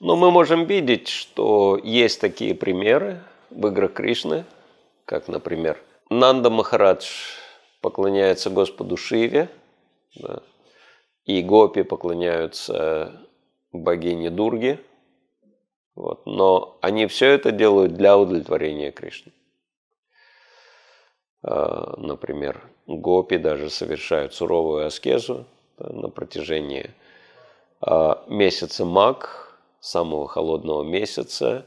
Но мы можем видеть, что есть такие примеры в играх Кришны, как, например, Нанда Махарадж поклоняется Господу Шиве, да, и гопи поклоняются богине Дурге, вот, но они все это делают для удовлетворения Кришны. А, например, гопи даже совершают суровую аскезу да, на протяжении а, месяца Маг, самого холодного месяца.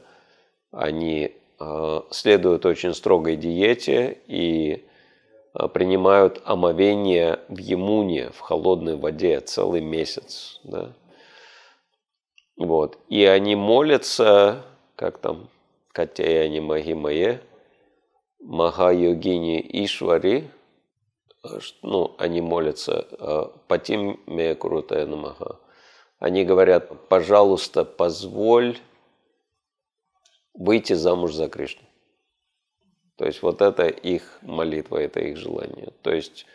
Они а, следуют очень строгой диете и принимают омовение в Емуне, в холодной воде целый месяц. Да. Вот. И они молятся, как там, Катяяни Махимае, Маха-йогини Ишвари, ну, они молятся Патим Мекрутая Намаха. Они говорят, пожалуйста, позволь выйти замуж за Кришну. То есть вот это их молитва, это их желание. То есть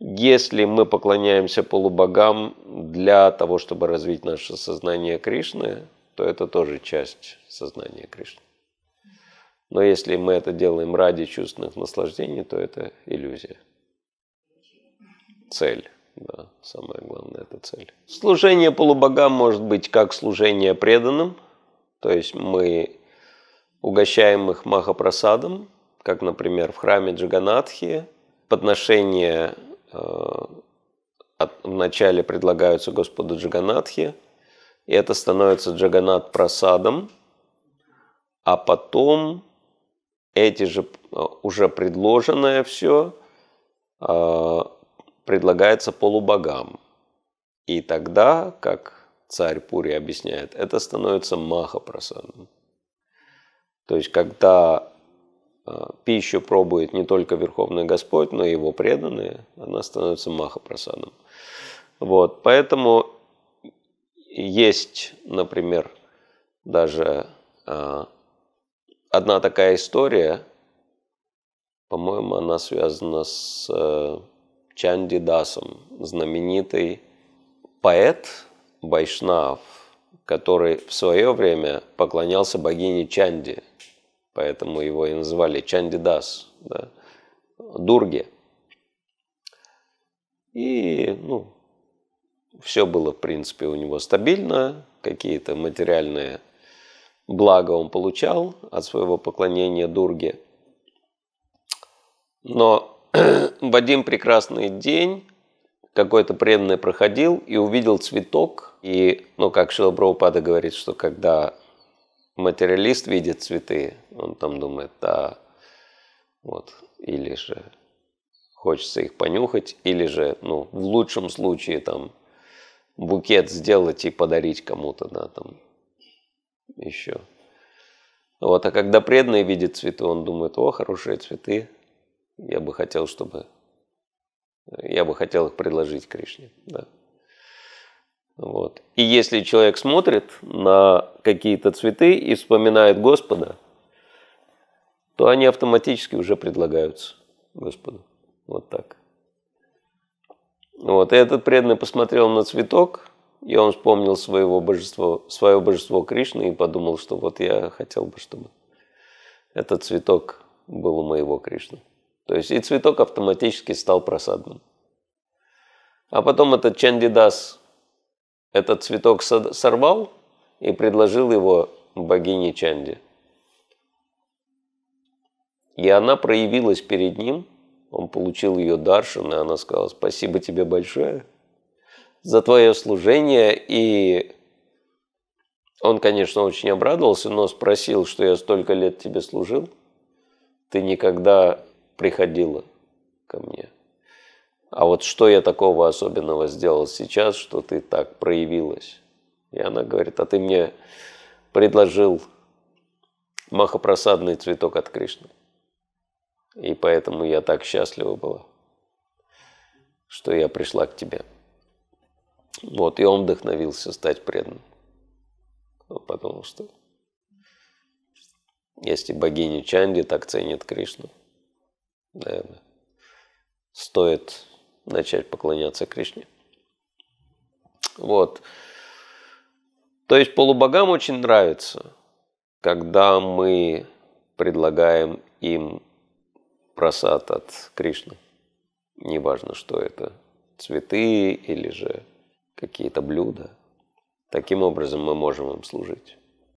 если мы поклоняемся полубогам для того, чтобы развить наше сознание Кришны, то это тоже часть сознания Кришны. Но если мы это делаем ради чувственных наслаждений, то это иллюзия. Цель. Да, самое главное – это цель. Служение полубогам может быть как служение преданным, то есть мы угощаем их махапрасадом, как, например, в храме Джаганатхи. Подношения э, вначале предлагаются Господу Джаганатхи, и это становится Джаганат прасадом, а потом эти же э, уже предложенное все э, предлагается полубогам. И тогда, как царь Пури объясняет, это становится махапрасадом. То есть, когда э, пищу пробует не только Верховный Господь, но и его преданные, она становится махапрасадом. Вот, поэтому есть, например, даже одна такая история, по-моему, она связана с э, Чанди Дасом, знаменитый поэт Байшнав, который в свое время поклонялся богине Чанди, поэтому его и называли Чанди Дас, да, Дурге. И, ну, все было, в принципе, у него стабильно, какие-то материальные благо он получал от своего поклонения Дурге. Но в один прекрасный день какой-то преданный проходил и увидел цветок. И, ну, как Шила говорит, что когда материалист видит цветы, он там думает, да, вот, или же хочется их понюхать, или же, ну, в лучшем случае, там, букет сделать и подарить кому-то, да, там, еще. Вот, а когда преданный видит цветы, он думает, о, хорошие цветы, я бы хотел, чтобы... Я бы хотел их предложить Кришне. Да. Вот. И если человек смотрит на какие-то цветы и вспоминает Господа, то они автоматически уже предлагаются Господу. Вот так. Вот. И этот преданный посмотрел на цветок, и он вспомнил своего божество, свое божество Кришны и подумал, что вот я хотел бы, чтобы этот цветок был у моего Кришны. То есть и цветок автоматически стал просадным. А потом этот Чандидас этот цветок сорвал и предложил его богине Чанди. И она проявилась перед ним, он получил ее даршин, и она сказала, спасибо тебе большое – за твое служение. И он, конечно, очень обрадовался, но спросил, что я столько лет тебе служил, ты никогда приходила ко мне. А вот что я такого особенного сделал сейчас, что ты так проявилась? И она говорит, а ты мне предложил махопросадный цветок от Кришны. И поэтому я так счастлива была, что я пришла к тебе. Вот, и он вдохновился стать преданным. Потому что если богиня Чанди так ценит Кришну, наверное, стоит начать поклоняться Кришне. Вот. То есть полубогам очень нравится, когда мы предлагаем им просад от Кришны. Неважно, что это, цветы или же какие-то блюда. Таким образом мы можем им служить.